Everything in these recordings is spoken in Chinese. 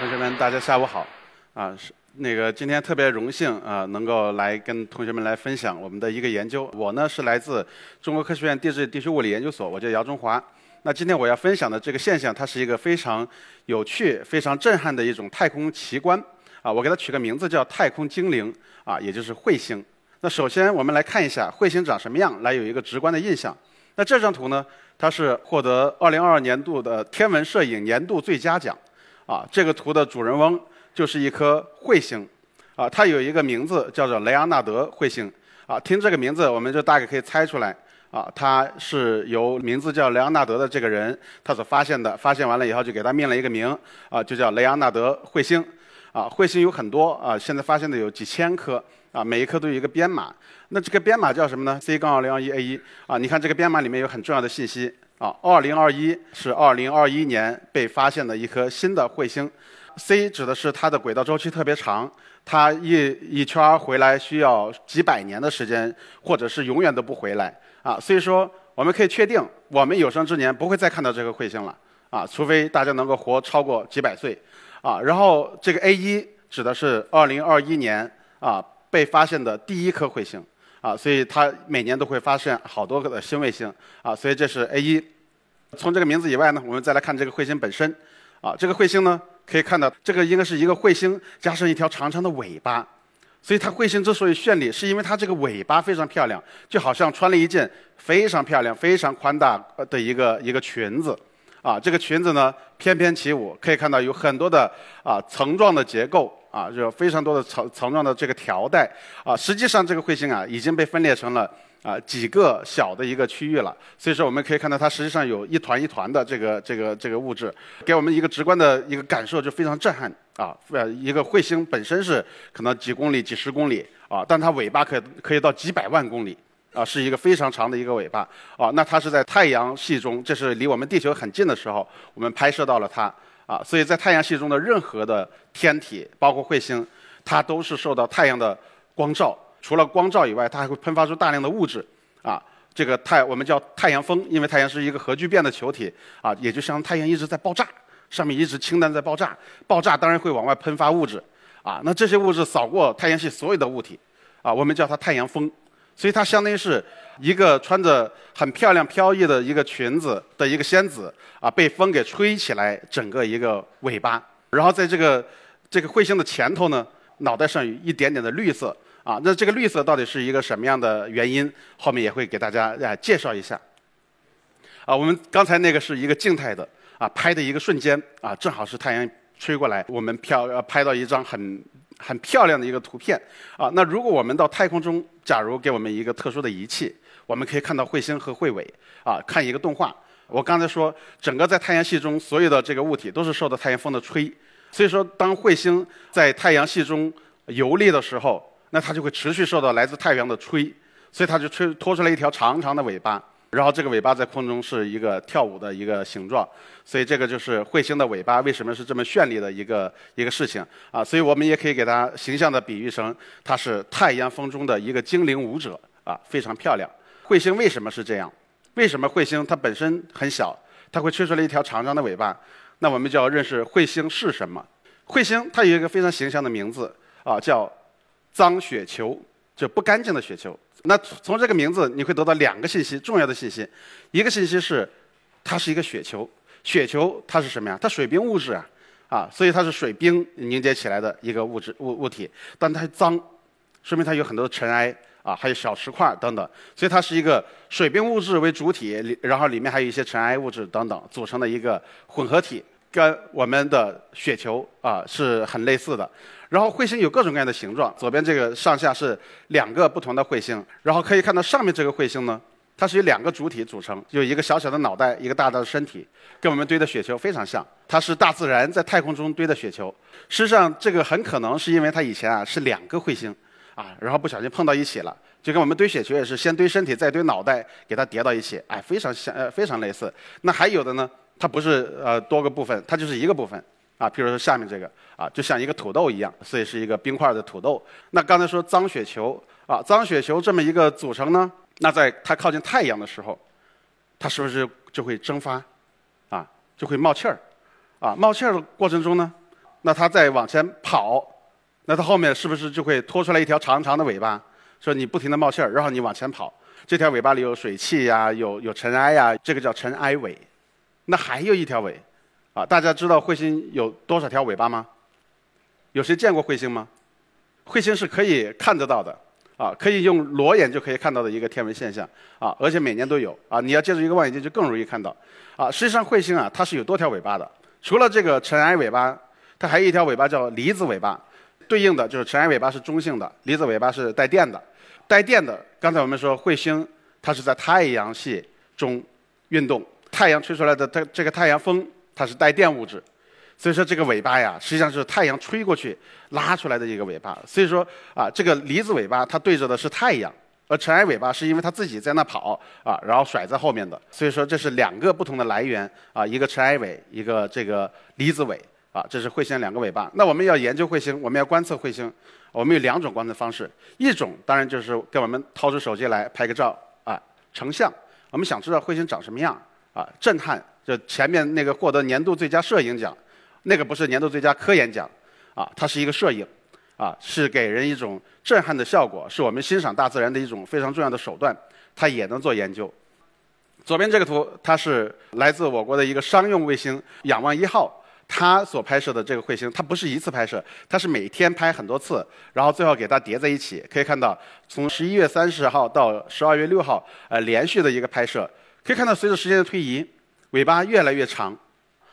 同学们，大家下午好。啊，是那个今天特别荣幸啊，能够来跟同学们来分享我们的一个研究。我呢是来自中国科学院地质地球物理研究所，我叫姚中华。那今天我要分享的这个现象，它是一个非常有趣、非常震撼的一种太空奇观。啊，我给它取个名字叫太空精灵啊，也就是彗星。那首先我们来看一下彗星长什么样，来有一个直观的印象。那这张图呢，它是获得2022年度的天文摄影年度最佳奖。啊，这个图的主人翁就是一颗彗星，啊，它有一个名字叫做雷昂纳德彗星，啊，听这个名字我们就大概可以猜出来，啊，它是由名字叫雷昂纳德的这个人他所发现的，发现完了以后就给他命了一个名，啊，就叫雷昂纳德彗星，啊，彗星有很多，啊，现在发现的有几千颗，啊，每一颗都有一个编码，那这个编码叫什么呢？C 杠二零二一 A 一，啊，你看这个编码里面有很重要的信息。啊，二零二一是二零二一年被发现的一颗新的彗星，C 指的是它的轨道周期特别长，它一一圈回来需要几百年的时间，或者是永远都不回来啊。所以说，我们可以确定，我们有生之年不会再看到这个彗星了啊，除非大家能够活超过几百岁啊。然后这个 A 一指的是二零二一年啊被发现的第一颗彗星啊，所以它每年都会发现好多个的新卫星啊，所以这是 A 一。从这个名字以外呢，我们再来看这个彗星本身。啊，这个彗星呢，可以看到这个应该是一个彗星加上一条长长的尾巴。所以它彗星之所以绚丽，是因为它这个尾巴非常漂亮，就好像穿了一件非常漂亮、非常宽大的一个一个裙子。啊，这个裙子呢翩翩起舞，可以看到有很多的啊层状的结构啊，就非常多的层层状的这个条带。啊，实际上这个彗星啊已经被分裂成了。啊，几个小的一个区域了，所以说我们可以看到它实际上有一团一团的这个这个这个物质，给我们一个直观的一个感受就非常震撼啊！呃，一个彗星本身是可能几公里、几十公里啊，但它尾巴可可以到几百万公里啊，是一个非常长的一个尾巴啊。那它是在太阳系中，这是离我们地球很近的时候，我们拍摄到了它啊。所以在太阳系中的任何的天体，包括彗星，它都是受到太阳的光照。除了光照以外，它还会喷发出大量的物质，啊，这个太我们叫太阳风，因为太阳是一个核聚变的球体，啊，也就像太阳一直在爆炸，上面一直氢弹在爆炸，爆炸当然会往外喷发物质，啊，那这些物质扫过太阳系所有的物体，啊，我们叫它太阳风，所以它相当于是一个穿着很漂亮飘逸的一个裙子的一个仙子，啊，被风给吹起来整个一个尾巴，然后在这个这个彗星的前头呢，脑袋上有一点点的绿色。啊，那这个绿色到底是一个什么样的原因？后面也会给大家啊介绍一下。啊，我们刚才那个是一个静态的啊拍的一个瞬间啊，正好是太阳吹过来，我们飘呃拍到一张很很漂亮的一个图片啊。那如果我们到太空中，假如给我们一个特殊的仪器，我们可以看到彗星和彗尾啊，看一个动画。我刚才说，整个在太阳系中所有的这个物体都是受到太阳风的吹，所以说当彗星在太阳系中游历的时候。那它就会持续受到来自太阳的吹，所以它就吹拖出来一条长长的尾巴，然后这个尾巴在空中是一个跳舞的一个形状，所以这个就是彗星的尾巴为什么是这么绚丽的一个一个事情啊？所以我们也可以给它形象的比喻成它是太阳风中的一个精灵舞者啊，非常漂亮。彗星为什么是这样？为什么彗星它本身很小，它会吹出来一条长长的尾巴？那我们就要认识彗星是什么。彗星它有一个非常形象的名字啊，叫。脏雪球就不干净的雪球。那从这个名字你会得到两个信息，重要的信息。一个信息是，它是一个雪球。雪球它是什么呀？它水冰物质啊，啊，所以它是水冰凝结起来的一个物质物物体。但它脏，说明它有很多尘埃啊，还有小石块等等。所以它是一个水冰物质为主体，然后里面还有一些尘埃物质等等组成的一个混合体，跟我们的雪球啊是很类似的。然后彗星有各种各样的形状，左边这个上下是两个不同的彗星，然后可以看到上面这个彗星呢，它是由两个主体组成，有一个小小的脑袋，一个大大的身体，跟我们堆的雪球非常像。它是大自然在太空中堆的雪球。事实上，这个很可能是因为它以前啊是两个彗星，啊，然后不小心碰到一起了，就跟我们堆雪球也是先堆身体再堆脑袋，给它叠到一起，哎，非常像，呃，非常类似。那还有的呢，它不是呃多个部分，它就是一个部分。啊，譬如说下面这个啊，就像一个土豆一样，所以是一个冰块的土豆。那刚才说脏雪球啊，脏雪球这么一个组成呢，那在它靠近太阳的时候，它是不是就会蒸发？啊，就会冒气儿，啊，冒气儿的过程中呢，那它再往前跑，那它后面是不是就会拖出来一条长长的尾巴？说你不停的冒气儿，然后你往前跑，这条尾巴里有水汽呀，有有尘埃呀，这个叫尘埃尾。那还有一条尾，啊，大家知道彗星有多少条尾巴吗？有谁见过彗星吗？彗星是可以看得到的，啊，可以用裸眼就可以看到的一个天文现象，啊，而且每年都有，啊，你要借助一个望远镜就更容易看到，啊，实际上彗星啊，它是有多条尾巴的，除了这个尘埃尾巴，它还有一条尾巴叫离子尾巴，对应的就是尘埃尾巴是中性的，离子尾巴是带电的。带电的，刚才我们说彗星，它是在太阳系中运动，太阳吹出来的它这个太阳风，它是带电物质，所以说这个尾巴呀，实际上是太阳吹过去拉出来的一个尾巴。所以说啊，这个离子尾巴它对着的是太阳，而尘埃尾巴是因为它自己在那跑啊，然后甩在后面的。所以说这是两个不同的来源啊，一个尘埃尾，一个这个离子尾啊，这是彗星两个尾巴。那我们要研究彗星，我们要观测彗星。我们有两种观测方式，一种当然就是给我们掏出手机来拍个照啊，成像。我们想知道彗星长什么样啊，震撼。就前面那个获得年度最佳摄影奖，那个不是年度最佳科研奖啊，它是一个摄影啊，是给人一种震撼的效果，是我们欣赏大自然的一种非常重要的手段。它也能做研究。左边这个图，它是来自我国的一个商用卫星“仰望一号”。它所拍摄的这个彗星，它不是一次拍摄，它是每天拍很多次，然后最后给它叠在一起。可以看到，从十一月三十号到十二月六号，呃，连续的一个拍摄。可以看到，随着时间的推移，尾巴越来越长。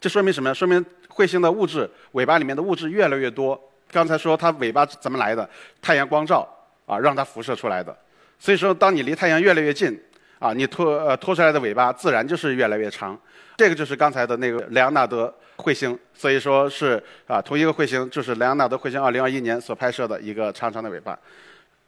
这说明什么？说明彗星的物质尾巴里面的物质越来越多。刚才说它尾巴怎么来的？太阳光照啊，让它辐射出来的。所以说，当你离太阳越来越近，啊，你拖呃拖出来的尾巴自然就是越来越长。这个就是刚才的那个莱昂纳德彗星，所以说是啊，同一个彗星，就是莱昂纳德彗星2021年所拍摄的一个长长的尾巴。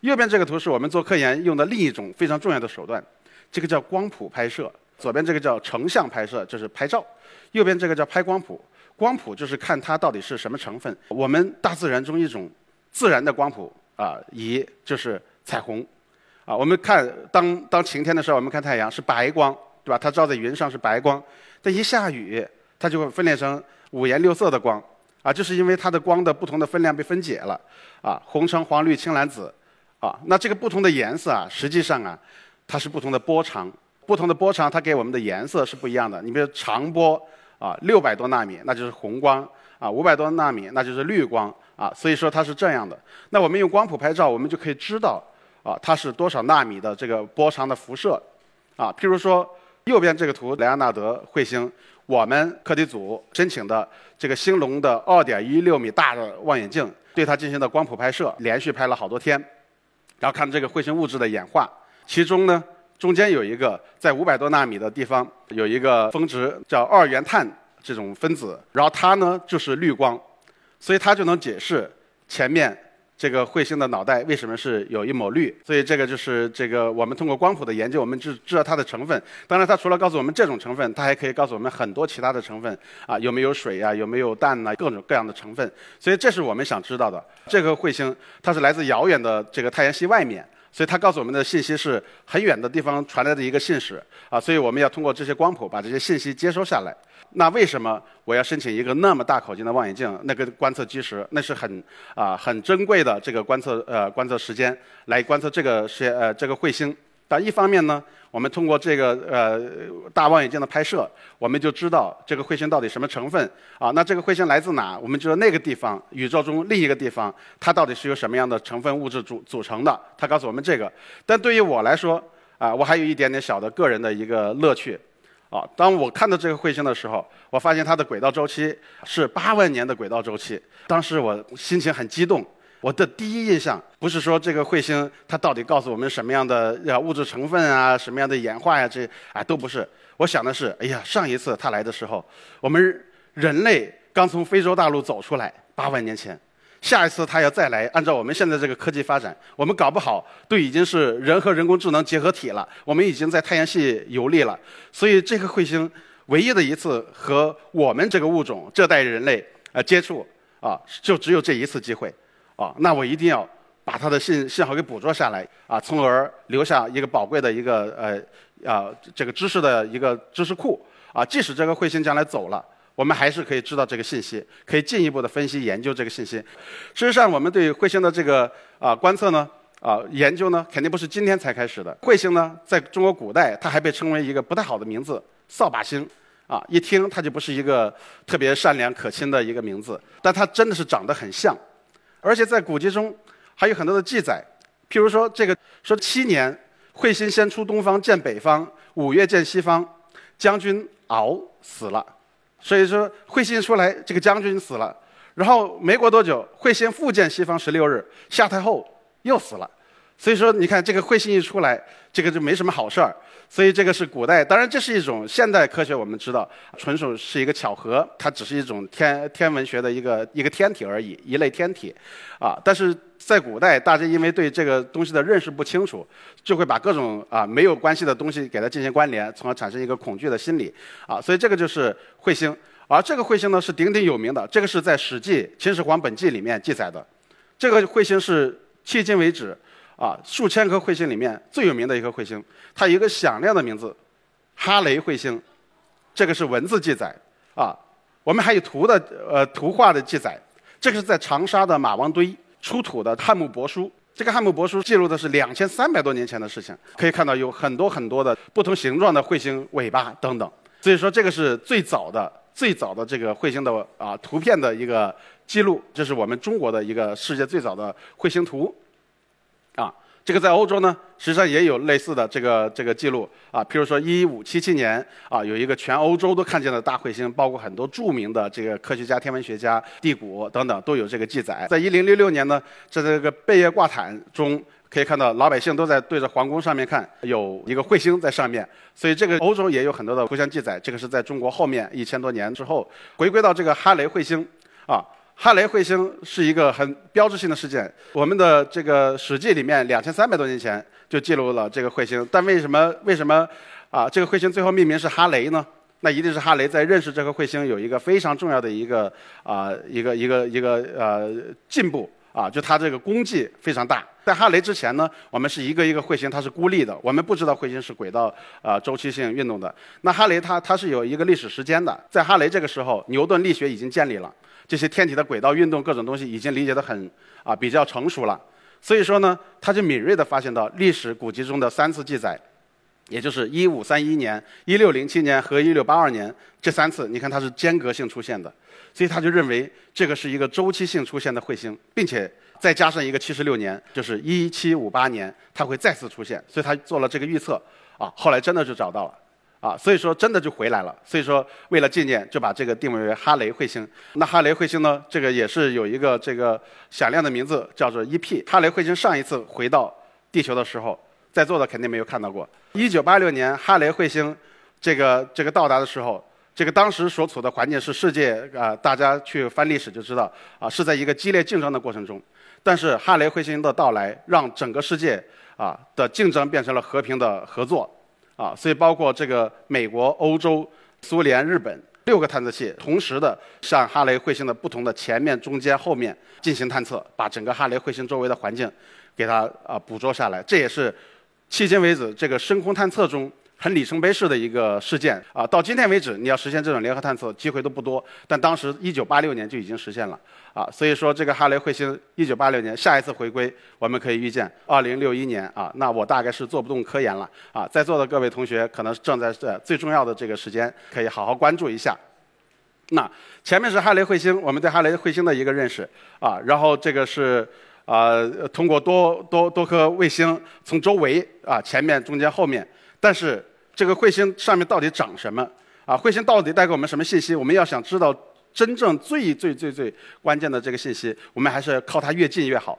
右边这个图是我们做科研用的另一种非常重要的手段，这个叫光谱拍摄。左边这个叫成像拍摄，就是拍照；右边这个叫拍光谱。光谱就是看它到底是什么成分。我们大自然中一种自然的光谱啊以就是彩虹啊。我们看当当晴天的时候，我们看太阳是白光。对吧？它照在云上是白光，但一下雨，它就会分裂成五颜六色的光，啊，就是因为它的光的不同的分量被分解了，啊，红橙黄绿青蓝紫，啊，那这个不同的颜色啊，实际上啊，它是不同的波长，不同的波长它给我们的颜色是不一样的。你比如长波啊，六百多纳米那就是红光，啊，五百多纳米那就是绿光，啊，所以说它是这样的。那我们用光谱拍照，我们就可以知道，啊，它是多少纳米的这个波长的辐射，啊，譬如说。右边这个图，莱昂纳德彗星，我们课题组申请的这个星龙的二点一六米大的望远镜，对它进行的光谱拍摄，连续拍了好多天，然后看这个彗星物质的演化。其中呢，中间有一个在500多纳米的地方有一个峰值叫二元碳这种分子，然后它呢就是绿光，所以它就能解释前面。这个彗星的脑袋为什么是有一抹绿？所以这个就是这个我们通过光谱的研究，我们知知道它的成分。当然，它除了告诉我们这种成分，它还可以告诉我们很多其他的成分啊，有没有水啊，有没有氮呐，各种各样的成分。所以这是我们想知道的。这个彗星它是来自遥远的这个太阳系外面，所以它告诉我们的信息是很远的地方传来的一个信使啊，所以我们要通过这些光谱把这些信息接收下来。那为什么我要申请一个那么大口径的望远镜？那个观测基石，那是很啊很珍贵的这个观测呃观测时间来观测这个是呃这个彗星。但一方面呢，我们通过这个呃大望远镜的拍摄，我们就知道这个彗星到底什么成分啊？那这个彗星来自哪？我们知道那个地方宇宙中另一个地方，它到底是由什么样的成分物质组组成的？它告诉我们这个。但对于我来说啊，我还有一点点小的个人的一个乐趣。啊，当我看到这个彗星的时候，我发现它的轨道周期是八万年的轨道周期。当时我心情很激动。我的第一印象不是说这个彗星它到底告诉我们什么样的呃物质成分啊，什么样的演化呀，这啊都不是。我想的是，哎呀，上一次它来的时候，我们人类刚从非洲大陆走出来，八万年前。下一次它要再来，按照我们现在这个科技发展，我们搞不好都已经是人和人工智能结合体了。我们已经在太阳系游历了，所以这个彗星唯一的一次和我们这个物种这代人类呃接触啊，就只有这一次机会啊。那我一定要把它的信信号给捕捉下来啊，从而留下一个宝贵的一个呃啊这个知识的一个知识库啊。即使这个彗星将来走了，我们还是可以知道这个信息，可以进一步的分析研究这个信息。事实上，我们对彗星的这个啊观测呢啊研究呢，肯定不是今天才开始的。彗星呢，在中国古代，它还被称为一个不太好的名字——扫把星啊，一听它就不是一个特别善良可亲的一个名字，但它真的是长得很像，而且在古籍中。还有很多的记载，譬如说这个说七年，彗星先出东方见北方，五月见西方，将军敖死了。所以说彗星出来，这个将军死了。然后没过多久，彗星复见西方十六日，夏太后又死了。所以说你看这个彗星一出来，这个就没什么好事儿。所以这个是古代，当然这是一种现代科学，我们知道纯属是一个巧合，它只是一种天天文学的一个一个天体而已，一类天体，啊，但是在古代，大家因为对这个东西的认识不清楚，就会把各种啊没有关系的东西给它进行关联，从而产生一个恐惧的心理，啊，所以这个就是彗星，而这个彗星呢是鼎鼎有名的，这个是在《史记·秦始皇本纪》里面记载的，这个彗星是迄今为止。啊，数千颗彗星里面最有名的一颗彗星，它有一个响亮的名字——哈雷彗星。这个是文字记载啊，我们还有图的呃图画的记载。这个是在长沙的马王堆出土的汉墓帛书。这个汉墓帛书记录的是两千三百多年前的事情，可以看到有很多很多的不同形状的彗星尾巴等等。所以说，这个是最早的最早的这个彗星的啊图片的一个记录。这是我们中国的一个世界最早的彗星图。啊，这个在欧洲呢，实际上也有类似的这个这个记录啊。譬如说，一五七七年啊，有一个全欧洲都看见的大彗星，包括很多著名的这个科学家、天文学家、地谷等等都有这个记载。在一零六六年呢，在这个贝叶挂毯中可以看到，老百姓都在对着皇宫上面看，有一个彗星在上面。所以这个欧洲也有很多的互相记载。这个是在中国后面一千多年之后，回归到这个哈雷彗星啊。哈雷彗星是一个很标志性的事件。我们的这个《史记》里面两千三百多年前就记录了这个彗星，但为什么为什么啊这个彗星最后命名是哈雷呢？那一定是哈雷在认识这颗彗星有一个非常重要的一个啊一个一个一个呃进步啊，就它这个功绩非常大。在哈雷之前呢，我们是一个一个彗星，它是孤立的，我们不知道彗星是轨道啊周期性运动的。那哈雷它它是有一个历史时间的，在哈雷这个时候，牛顿力学已经建立了。这些天体的轨道运动各种东西已经理解得很啊比较成熟了，所以说呢，他就敏锐地发现到历史古籍中的三次记载，也就是一五三一年、一六零七年和一六八二年这三次，你看它是间隔性出现的，所以他就认为这个是一个周期性出现的彗星，并且再加上一个七十六年，就是一七五八年，它会再次出现，所以他做了这个预测啊，后来真的就找到了。啊，所以说真的就回来了。所以说为了纪念，就把这个定位为哈雷彗星。那哈雷彗星呢，这个也是有一个这个响亮的名字，叫做 E.P。哈雷彗星上一次回到地球的时候，在座的肯定没有看到过。一九八六年哈雷彗星这个这个到达的时候，这个当时所处的环境是世界啊，大家去翻历史就知道啊，是在一个激烈竞争的过程中。但是哈雷彗星的到来，让整个世界啊的竞争变成了和平的合作。啊，所以包括这个美国、欧洲、苏联、日本六个探测器同时的向哈雷彗星的不同的前面、中间、后面进行探测，把整个哈雷彗星周围的环境给它啊捕捉下来。这也是迄今为止这个深空探测中。很里程碑式的一个事件啊！到今天为止，你要实现这种联合探测机会都不多，但当时一九八六年就已经实现了啊！所以说，这个哈雷彗星一九八六年下一次回归，我们可以预见二零六一年啊！那我大概是做不动科研了啊！在座的各位同学可能正在这最重要的这个时间，可以好好关注一下。那前面是哈雷彗星，我们对哈雷彗星的一个认识啊，然后这个是啊，通过多多多颗卫星从周围啊前面、中间、后面。但是这个彗星上面到底长什么啊？彗星到底带给我们什么信息？我们要想知道真正最最最最关键的这个信息，我们还是靠它越近越好。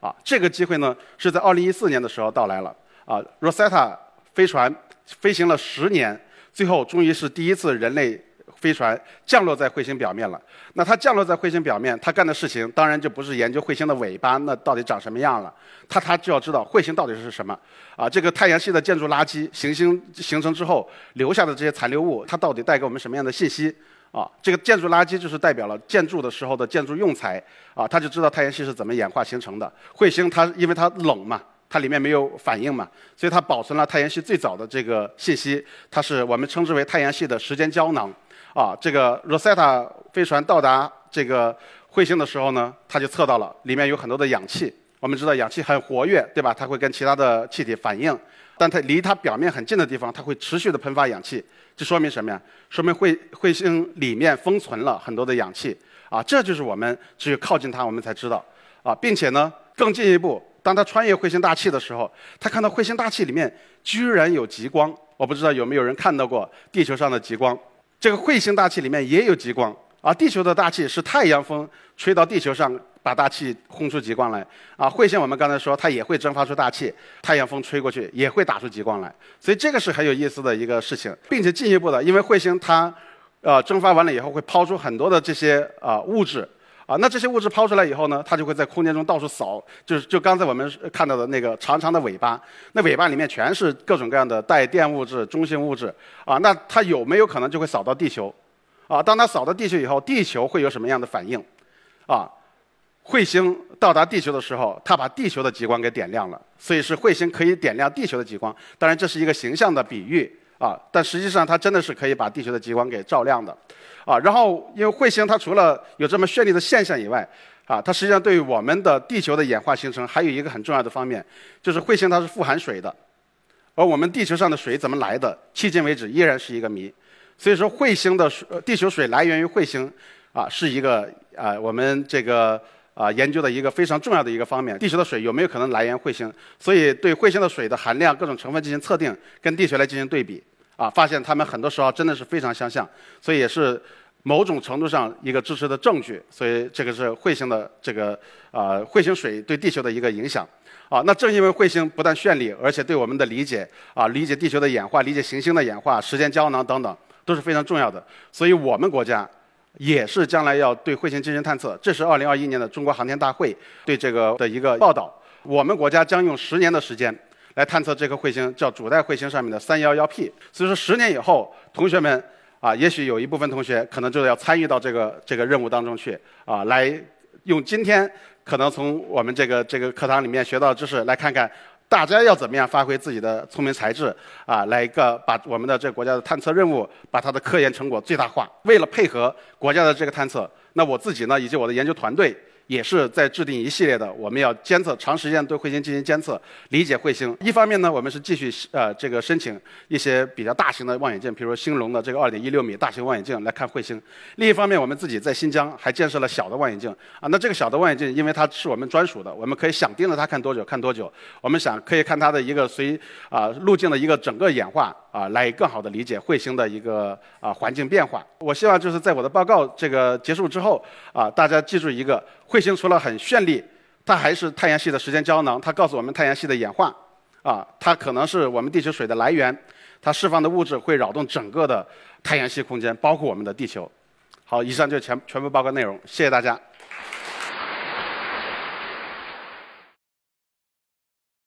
啊，这个机会呢是在2014年的时候到来了。啊，Rosetta 飞船飞行了十年，最后终于是第一次人类。飞船降落在彗星表面了。那它降落在彗星表面，它干的事情当然就不是研究彗星的尾巴那到底长什么样了。它它就要知道彗星到底是什么啊？这个太阳系的建筑垃圾，行星形成之后留下的这些残留物，它到底带给我们什么样的信息啊，这个建筑垃圾就是代表了建筑的时候的建筑用材啊，它就知道太阳系是怎么演化形成的。彗星它因为它冷嘛，它里面没有反应嘛，所以它保存了太阳系最早的这个信息，它是我们称之为太阳系的时间胶囊。啊，这个 Rosetta 飞船到达这个彗星的时候呢，它就测到了里面有很多的氧气。我们知道氧气很活跃，对吧？它会跟其他的气体反应，但它离它表面很近的地方，它会持续的喷发氧气。这说明什么呀？说明彗彗星里面封存了很多的氧气。啊，这就是我们只有靠近它，我们才知道。啊，并且呢，更进一步，当它穿越彗星大气的时候，它看到彗星大气里面居然有极光。我不知道有没有人看到过地球上的极光。这个彗星大气里面也有极光，而地球的大气是太阳风吹到地球上，把大气轰出极光来。啊，彗星我们刚才说它也会蒸发出大气，太阳风吹过去也会打出极光来。所以这个是很有意思的一个事情，并且进一步的，因为彗星它，呃，蒸发完了以后会抛出很多的这些啊物质。啊，那这些物质抛出来以后呢，它就会在空间中到处扫，就是就刚才我们看到的那个长长的尾巴，那尾巴里面全是各种各样的带电物质、中性物质。啊，那它有没有可能就会扫到地球？啊，当它扫到地球以后，地球会有什么样的反应？啊，彗星到达地球的时候，它把地球的极光给点亮了，所以是彗星可以点亮地球的极光。当然，这是一个形象的比喻啊，但实际上它真的是可以把地球的极光给照亮的。啊，然后因为彗星它除了有这么绚丽的现象以外，啊，它实际上对于我们的地球的演化形成还有一个很重要的方面，就是彗星它是富含水的，而我们地球上的水怎么来的，迄今为止依然是一个谜。所以说，彗星的水，地球水来源于彗星，啊，是一个啊我们这个啊研究的一个非常重要的一个方面。地球的水有没有可能来源彗星？所以对彗星的水的含量、各种成分进行测定，跟地球来进行对比。啊，发现它们很多时候真的是非常相像，所以也是某种程度上一个支持的证据。所以这个是彗星的这个啊，彗星水对地球的一个影响。啊，那正因为彗星不但绚丽，而且对我们的理解啊，理解地球的演化、理解行星的演化、时间胶囊等等都是非常重要的。所以我们国家也是将来要对彗星进行探测。这是2021年的中国航天大会对这个的一个报道。我们国家将用十年的时间。来探测这颗彗星，叫主带彗星上面的三幺幺 P。所以说，十年以后，同学们啊，也许有一部分同学可能就要参与到这个这个任务当中去啊，来用今天可能从我们这个这个课堂里面学到的知识，来看看大家要怎么样发挥自己的聪明才智啊，来一个把我们的这个国家的探测任务，把它的科研成果最大化。为了配合国家的这个探测，那我自己呢，以及我的研究团队。也是在制定一系列的，我们要监测长时间对彗星进行监测，理解彗星。一方面呢，我们是继续呃这个申请一些比较大型的望远镜，比如兴隆的这个二点一六米大型望远镜来看彗星。另一方面，我们自己在新疆还建设了小的望远镜啊。那这个小的望远镜，因为它是我们专属的，我们可以想盯着它看多久看多久。我们想可以看它的一个随啊路径的一个整个演化啊，来更好的理解彗星的一个啊环境变化。我希望就是在我的报告这个结束之后啊，大家记住一个。彗星除了很绚丽，它还是太阳系的时间胶囊。它告诉我们太阳系的演化，啊，它可能是我们地球水的来源。它释放的物质会扰动整个的太阳系空间，包括我们的地球。好，以上就全全部报告内容，谢谢大家。